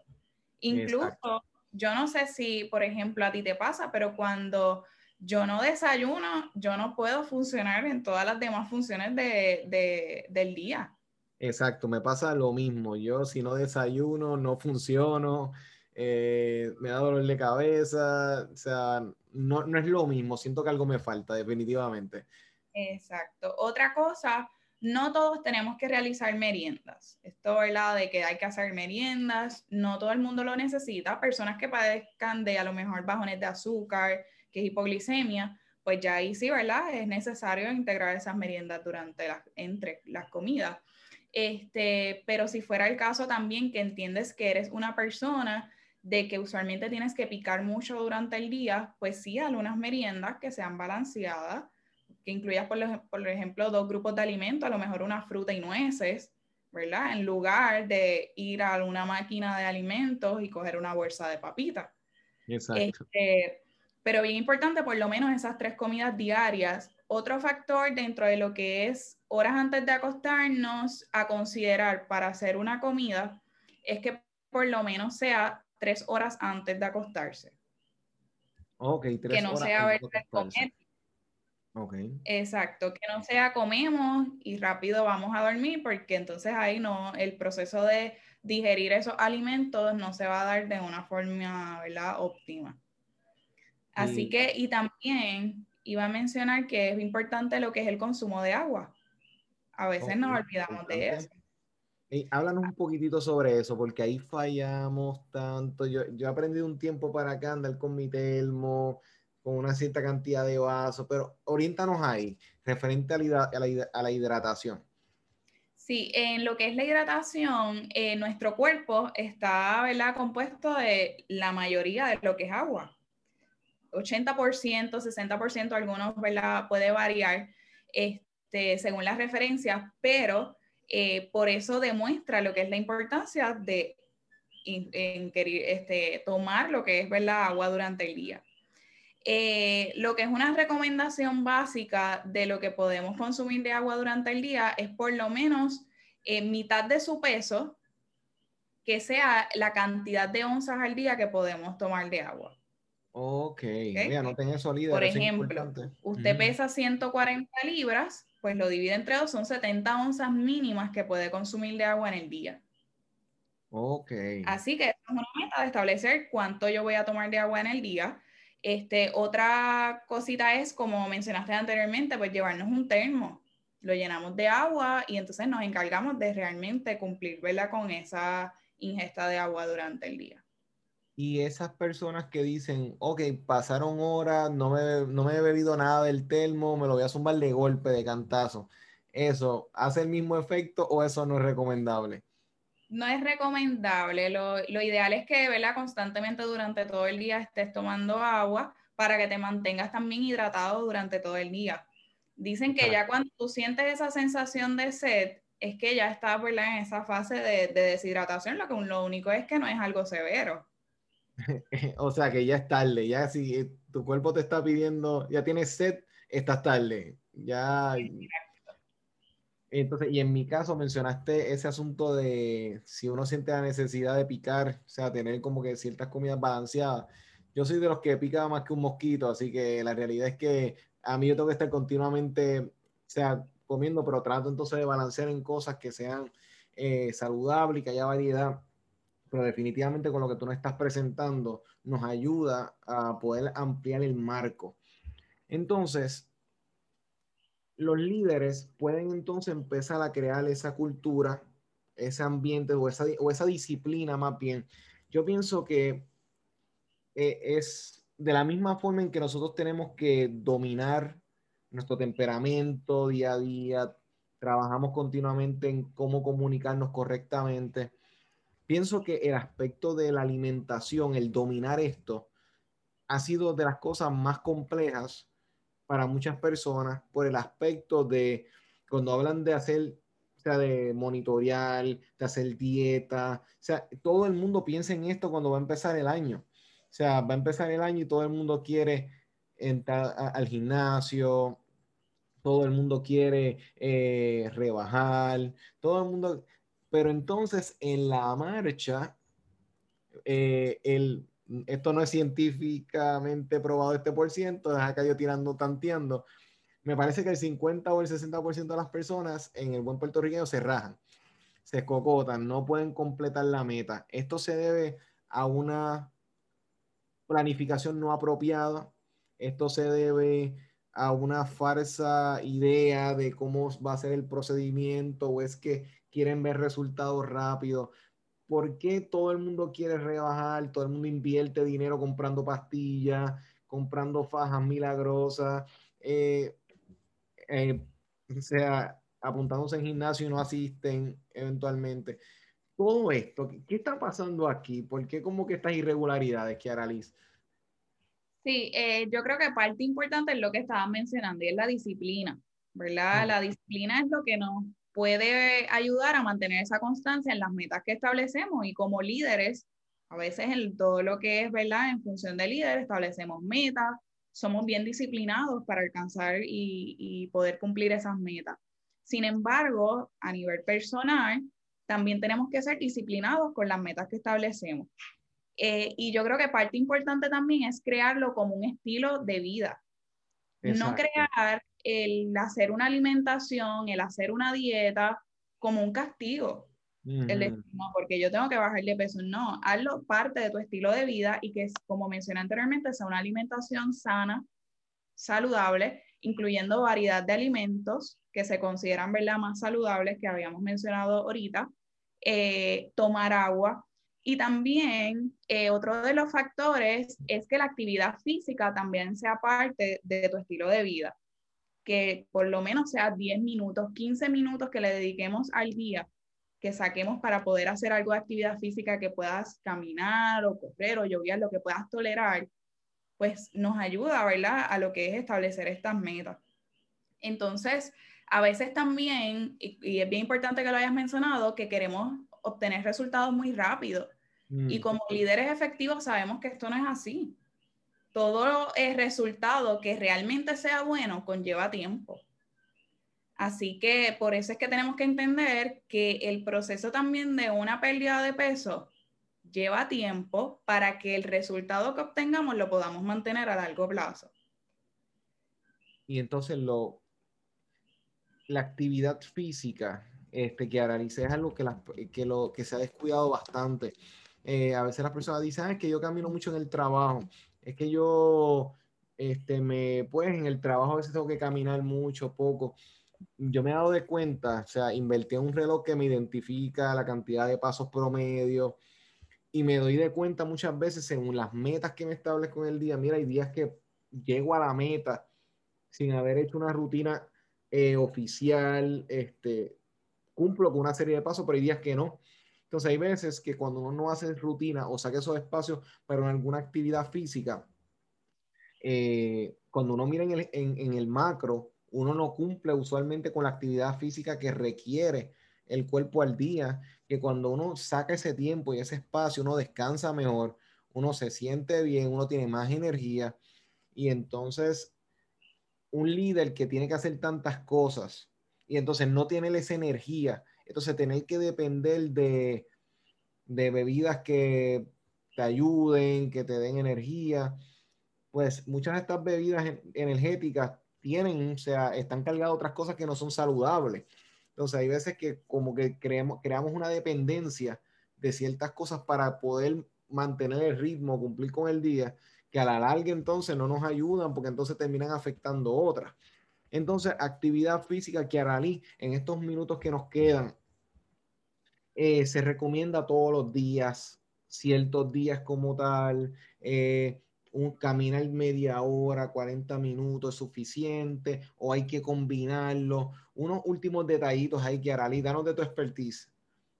Incluso, yo no sé si, por ejemplo, a ti te pasa, pero cuando yo no desayuno, yo no puedo funcionar en todas las demás funciones de, del día. Exacto, me pasa lo mismo. Yo si no desayuno, no funciono, eh, me da dolor de cabeza, o sea, no, no es lo mismo, siento que algo me falta, definitivamente. Exacto. Otra cosa, no todos tenemos que realizar meriendas. Esto, ¿verdad? De que hay que hacer meriendas, no todo el mundo lo necesita. Personas que padezcan de a lo mejor bajones de azúcar, que es hipoglicemia, pues ya ahí sí, ¿verdad? Es necesario integrar esas meriendas durante las, entre las comidas. Este, pero si fuera el caso también que entiendes que eres una persona de que usualmente tienes que picar mucho durante el día, pues sí, algunas meriendas que sean balanceadas, que incluyas, por, por ejemplo, dos grupos de alimentos, a lo mejor una fruta y nueces, ¿verdad? En lugar de ir a una máquina de alimentos y coger una bolsa de papitas. Exacto. Este, pero bien importante, por lo menos esas tres comidas diarias. Otro factor dentro de lo que es horas antes de acostarnos a considerar para hacer una comida es que por lo menos sea tres horas antes de acostarse. Ok, tres Que no sea ver comer. Okay. Exacto, que no sea comemos y rápido vamos a dormir, porque entonces ahí no, el proceso de digerir esos alimentos no se va a dar de una forma, ¿verdad? óptima. Así que, y también iba a mencionar que es importante lo que es el consumo de agua. A veces nos olvidamos de eso. Y háblanos un poquitito sobre eso, porque ahí fallamos tanto. Yo, yo he aprendido un tiempo para acá andar con mi termo, con una cierta cantidad de vasos, pero oriéntanos ahí, referente a la, hidratación. Sí, en lo que es la hidratación, eh, nuestro cuerpo está ¿verdad? compuesto de la mayoría de lo que es agua. 80%, 60%, algunos ¿verdad? puede variar este, según las referencias, pero eh, por eso demuestra lo que es la importancia de en, este, tomar lo que es ¿verdad? agua durante el día. Eh, lo que es una recomendación básica de lo que podemos consumir de agua durante el día es por lo menos eh, mitad de su peso, que sea la cantidad de onzas al día que podemos tomar de agua. Ok, ¿Okay? noten eso, líder. Por ejemplo, usted pesa 140 libras, pues lo divide entre dos, son 70 onzas mínimas que puede consumir de agua en el día. Ok. Así que es una meta de establecer cuánto yo voy a tomar de agua en el día. Este, otra cosita es, como mencionaste anteriormente, pues llevarnos un termo. Lo llenamos de agua y entonces nos encargamos de realmente cumplir con esa ingesta de agua durante el día. Y esas personas que dicen, ok, pasaron horas, no me, no me he bebido nada del termo, me lo voy a zumbar de golpe, de cantazo. ¿Eso hace el mismo efecto o eso no es recomendable? No es recomendable. Lo, lo ideal es que, ¿verdad? Constantemente durante todo el día estés tomando agua para que te mantengas también hidratado durante todo el día. Dicen que ya cuando tú sientes esa sensación de sed, es que ya estás ¿verdad? en esa fase de, de deshidratación, lo, que, lo único es que no es algo severo. o sea que ya es tarde, ya si eh, tu cuerpo te está pidiendo, ya tienes sed, estás tarde. Ya. Entonces, y en mi caso mencionaste ese asunto de si uno siente la necesidad de picar, o sea, tener como que ciertas comidas balanceadas. Yo soy de los que pica más que un mosquito, así que la realidad es que a mí yo tengo que estar continuamente, o sea, comiendo, pero trato entonces de balancear en cosas que sean eh, saludables y que haya variedad pero definitivamente con lo que tú nos estás presentando nos ayuda a poder ampliar el marco. Entonces, los líderes pueden entonces empezar a crear esa cultura, ese ambiente o esa, o esa disciplina más bien. Yo pienso que eh, es de la misma forma en que nosotros tenemos que dominar nuestro temperamento día a día, trabajamos continuamente en cómo comunicarnos correctamente pienso que el aspecto de la alimentación, el dominar esto, ha sido de las cosas más complejas para muchas personas por el aspecto de cuando hablan de hacer, o sea, de monitorear, de hacer dieta, o sea, todo el mundo piensa en esto cuando va a empezar el año. O sea, va a empezar el año y todo el mundo quiere entrar al gimnasio, todo el mundo quiere eh, rebajar, todo el mundo, pero entonces en la marcha, eh, el, esto no es científicamente probado este por ciento, es acá yo tirando, tanteando. Me parece que el 50 o el 60% de las personas en el buen puertorriqueño se rajan, se escocotan, no pueden completar la meta. Esto se debe a una planificación no apropiada, esto se debe a una falsa idea de cómo va a ser el procedimiento o es que quieren ver resultados rápidos. ¿Por qué todo el mundo quiere rebajar? Todo el mundo invierte dinero comprando pastillas, comprando fajas milagrosas, eh, eh, o sea, apuntándose en gimnasio y no asisten eventualmente. Todo esto, ¿qué está pasando aquí? ¿Por qué como que estas irregularidades, Kiara Liz? Sí, eh, yo creo que parte importante es lo que estaban mencionando y es la disciplina, ¿verdad? La disciplina es lo que nos puede ayudar a mantener esa constancia en las metas que establecemos y como líderes, a veces en todo lo que es, ¿verdad? En función de líder, establecemos metas, somos bien disciplinados para alcanzar y, y poder cumplir esas metas. Sin embargo, a nivel personal, también tenemos que ser disciplinados con las metas que establecemos. Eh, y yo creo que parte importante también es crearlo como un estilo de vida. No crear el hacer una alimentación, el hacer una dieta como un castigo. El decir, no, porque yo tengo que bajar de peso. No, hazlo parte de tu estilo de vida y que, como mencioné anteriormente, sea una alimentación sana, saludable, incluyendo variedad de alimentos que se consideran ¿verdad? más saludables que habíamos mencionado ahorita, eh, tomar agua. Y también eh, otro de los factores es que la actividad física también sea parte de tu estilo de vida, que por lo menos sea 10 minutos, 15 minutos que le dediquemos al día que saquemos para poder hacer algo de actividad física que puedas caminar o correr o llover, lo que puedas tolerar, pues nos ayuda, ¿verdad? A lo que es establecer estas metas. Entonces, a veces también, y, es bien importante que lo hayas mencionado, que queremos obtener resultados muy rápido. Y mm. como líderes efectivos sabemos que esto no es así. Todo el resultado que realmente sea bueno conlleva tiempo. Así que por eso es que tenemos que entender que el proceso también de una pérdida de peso lleva tiempo para que el resultado que obtengamos lo podamos mantener a largo plazo. Y entonces lo, la actividad física este, que analicé es algo que, que, lo, que se ha descuidado bastante. Eh, a veces las personas dicen, ah, que yo camino mucho en el trabajo, es que yo, este, me, pues en el trabajo a veces tengo que caminar mucho, poco yo me he dado de cuenta, o sea, invertí en un reloj que me identifica la cantidad de pasos promedio y me doy de cuenta muchas veces según las metas que me establezco en el día. Mira, hay días que llego a la meta sin haber hecho una rutina eh, oficial, este, cumplo con una serie de pasos, pero hay días que no. Entonces hay veces que cuando uno no hace rutina o saque esos espacios para alguna actividad física, eh, cuando uno mira en el, en el macro, uno no cumple usualmente con la actividad física que requiere el cuerpo al día, que cuando uno saca ese tiempo y ese espacio, uno descansa mejor, uno se siente bien, uno tiene más energía y entonces un líder que tiene que hacer tantas cosas y entonces no tiene esa energía, entonces tener que depender de, de bebidas que te ayuden, que te den energía, pues muchas de estas bebidas energéticas tienen, o sea, están cargadas otras cosas que no son saludables. Entonces hay veces que como que creamos, creamos una dependencia de ciertas cosas para poder mantener el ritmo, cumplir con el día, que a la larga entonces no nos ayudan porque entonces terminan afectando otras. Entonces, actividad física que Aralí, en estos minutos que nos quedan, eh, se recomienda todos los días, ciertos días como tal. Eh, un caminar media hora, 40 minutos es suficiente o hay que combinarlo. Unos últimos detallitos hay que hará. danos de tu expertise.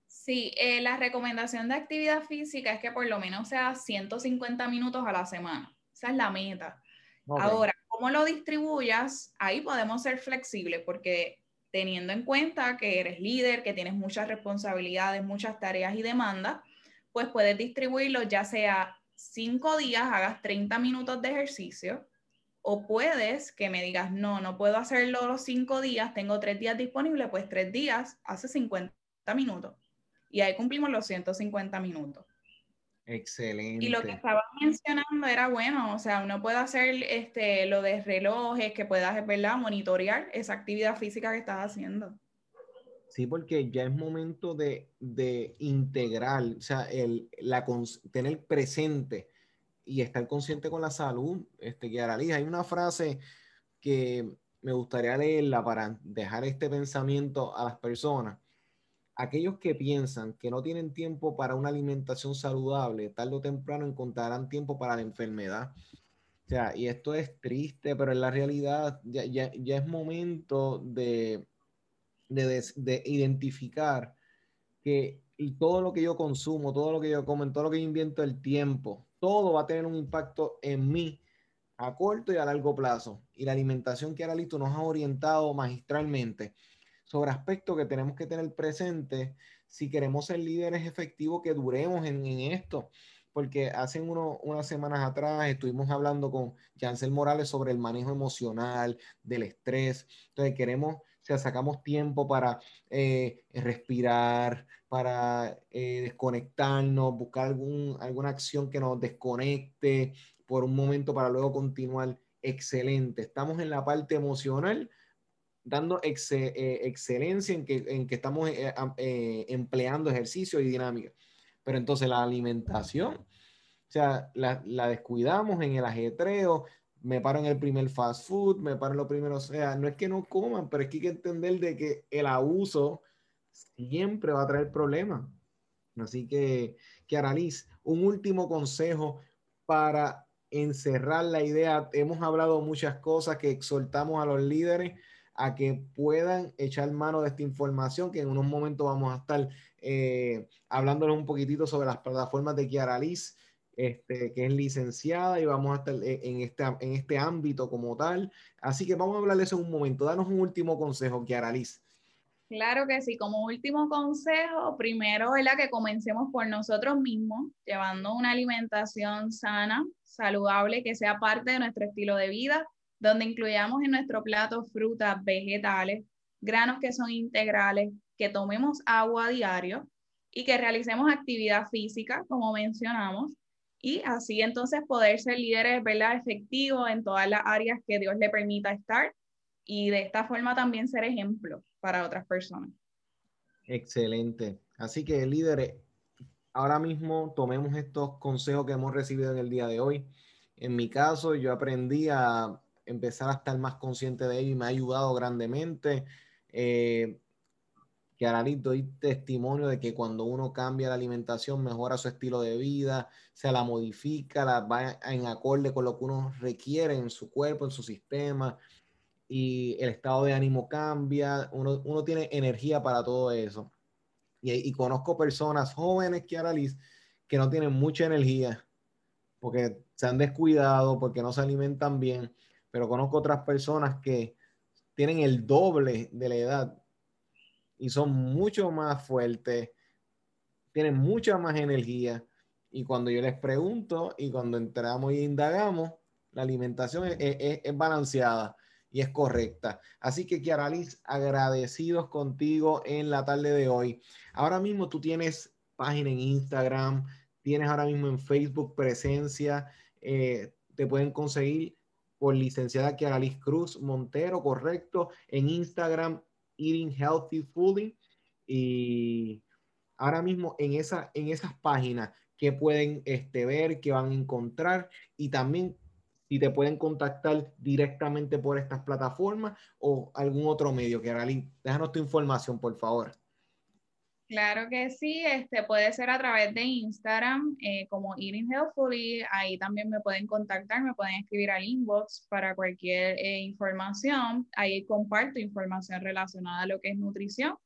Sí, eh, la recomendación de actividad física es que por lo menos sea 150 minutos a la semana. Esa es la meta. Ahora, ¿cómo lo distribuyas? Ahí podemos ser flexibles porque teniendo en cuenta que eres líder, que tienes muchas responsabilidades, muchas tareas y demandas, pues puedes distribuirlo ya sea cinco días hagas 30 minutos de ejercicio o puedes que me digas, no, no puedo hacerlo los cinco días, tengo tres días disponibles, pues tres días hace 50 minutos. Y ahí cumplimos los 150 minutos. Excelente. Y lo que estaba mencionando era bueno, o sea, uno puede hacer este, lo de relojes, que puedas, ¿verdad? Monitorear esa actividad física que estás haciendo. Sí, porque ya es momento de, integrar, o sea, el, la, tener presente y estar consciente con la salud. Este, que hay una frase que me gustaría leerla para dejar este pensamiento a las personas. Aquellos que piensan que no tienen tiempo para una alimentación saludable, tarde o temprano encontrarán tiempo para la enfermedad. O sea, y esto es triste, pero en la realidad ya, ya es momento de, de, identificar que todo lo que yo consumo, todo lo que yo como, todo lo que yo invierto el tiempo, todo va a tener un impacto en mí a corto y a largo plazo. Y la alimentación que Aralito nos ha orientado magistralmente sobre aspectos que tenemos que tener presentes si queremos ser líderes efectivos que duremos en, esto. Porque hace unas semanas atrás estuvimos hablando con Jansel Morales sobre el manejo emocional, del estrés. Entonces queremos sea, sacamos tiempo para eh, respirar, para eh, desconectarnos, buscar algún, alguna acción que nos desconecte por un momento para luego continuar. Excelente. Estamos en la parte emocional, dando eh, excelencia en que, en que estamos eh, eh, empleando ejercicio y dinámica. Pero entonces la alimentación, o sea, la, la, descuidamos en el ajetreo, me paro en el primer fast food, me paro en lo primero, o sea, no es que no coman, pero es que hay que entender de que el abuso siempre va a traer problemas. Así que, que Aralis, un último consejo para encerrar la idea. Hemos hablado muchas cosas que exhortamos a los líderes a que puedan echar mano de esta información, que en unos momentos vamos a estar eh, hablándoles un poquitito sobre las plataformas de Kiara Liz, este, que es licenciada y vamos a estar en este, en este ámbito como tal. Así que vamos a hablarles en un momento. Danos un último consejo, Kiara Liz. Claro que sí, como último consejo, primero la que comencemos por nosotros mismos, llevando una alimentación sana, saludable, que sea parte de nuestro estilo de vida, donde incluyamos en nuestro plato frutas, vegetales, granos que son integrales, que tomemos agua a diario y que realicemos actividad física, como mencionamos, y así entonces poder ser líderes ¿verdad? efectivos en todas las áreas que Dios le permita estar y de esta forma también ser ejemplo para otras personas. Excelente. Así que líderes, ahora mismo tomemos estos consejos que hemos recibido en el día de hoy. En mi caso, yo aprendí a empezar a estar más consciente de ello y me ha ayudado grandemente. Eh, que ahora doy testimonio de que cuando uno cambia la alimentación, mejora su estilo de vida, se la modifica, la va en acorde con lo que uno requiere en su cuerpo, en su sistema, y el estado de ánimo cambia, uno, uno tiene energía para todo eso. Y, y conozco personas jóvenes que ahora que no tienen mucha energía porque se han descuidado, porque no se alimentan bien, pero conozco otras personas que tienen el doble de la edad y son mucho más fuertes, tienen mucha más energía. Y cuando yo les pregunto y cuando entramos y indagamos, la alimentación es, es, balanceada y es correcta. Así que, Kiaralis, agradecidos contigo en la tarde de hoy. Ahora mismo tú tienes página en Instagram, tienes ahora mismo en Facebook presencia, eh, te pueden conseguir por licenciada Kiaralis Cruz Montero, correcto, en Instagram, Eating Healthy Fooding. Y ahora mismo en, esa, en esas páginas que pueden este, ver, que van a encontrar y también y te pueden contactar directamente por estas plataformas o algún otro medio. Que déjanos tu información, por favor. Claro que sí, este puede ser a través de Instagram eh, como Eating Healthfully, ahí también me pueden contactar, me pueden escribir al inbox para cualquier eh, información, ahí comparto información relacionada a lo que es nutrición.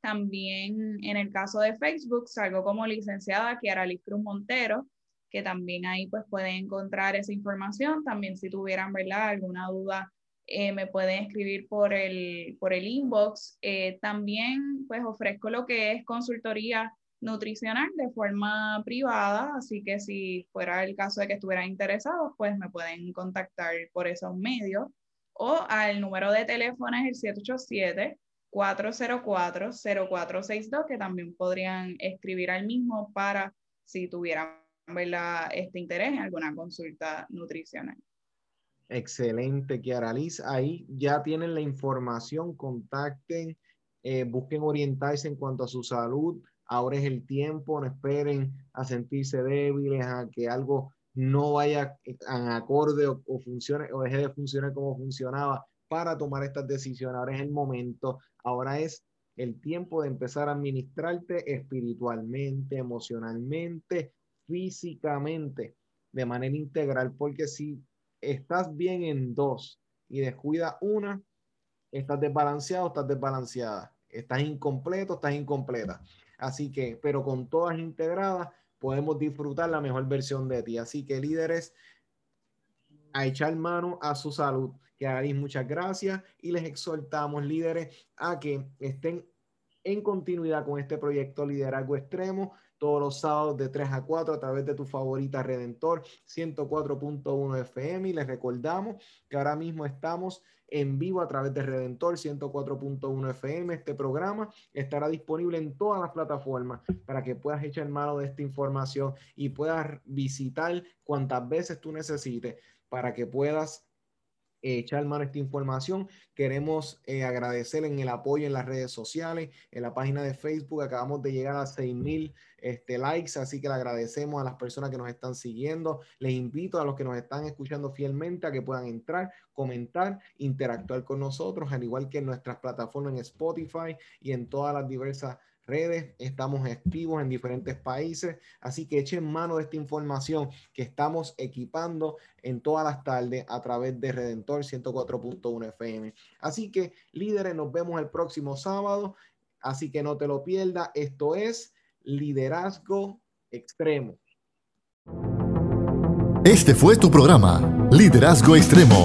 También en el caso de Facebook salgo como licenciada Kiara Liz Cruz Montero, que también ahí pues pueden encontrar esa información. También si tuvieran. Alguna duda, eh, me pueden escribir por el, por el inbox. Eh, también pues ofrezco lo que es consultoría nutricional de forma privada, así que si fuera el caso de que estuvieran interesados, pues me pueden contactar por esos medios o al número de teléfono es el 787 404 0462 que también podrían escribir al mismo para si tuvieran este interés en alguna consulta nutricional. Excelente, Kiara Liz. Ahí ya tienen la información, contacten, eh, busquen orientarse en cuanto a su salud. Ahora es el tiempo, no esperen a sentirse débiles, a que algo no vaya en acorde o, o funcione o deje de funcionar como funcionaba para tomar estas decisiones. Ahora es el momento, ahora es el tiempo de empezar a administrarte espiritualmente, emocionalmente, físicamente de manera integral, porque si estás bien en dos y descuida una, estás desbalanceado, estás desbalanceada, estás incompleto, estás incompleta. Así que, pero con todas integradas, podemos disfrutar la mejor versión de ti. Así que líderes, a echar mano a su salud. Que hagáis muchas gracias y les exhortamos, líderes, a que estén en continuidad con este proyecto Liderazgo Extremo todos los sábados de 3 a 4 a través de tu favorita Redentor 104.1 FM y les recordamos que ahora mismo estamos en vivo a través de Redentor 104.1 FM. Este programa estará disponible en todas las plataformas para que puedas echar mano de esta información y puedas visitar cuantas veces tú necesites para que puedas echar mano esta información. Queremos eh, agradecer en el apoyo en las redes sociales, en la página de Facebook. Acabamos de llegar a 6,000 este, likes, así que le agradecemos a las personas que nos están siguiendo. Les invito a los que nos están escuchando fielmente a que puedan entrar, comentar, interactuar con nosotros, al igual que en nuestras plataformas en Spotify y en todas las diversas redes, estamos activos en diferentes países, así que echen mano de esta información que estamos equipando en todas las tardes a través de Redentor 104.1 FM. Así que líderes, nos vemos el próximo sábado, así que no te lo pierdas, esto es Liderazgo Extremo. Este fue tu programa, Liderazgo Extremo.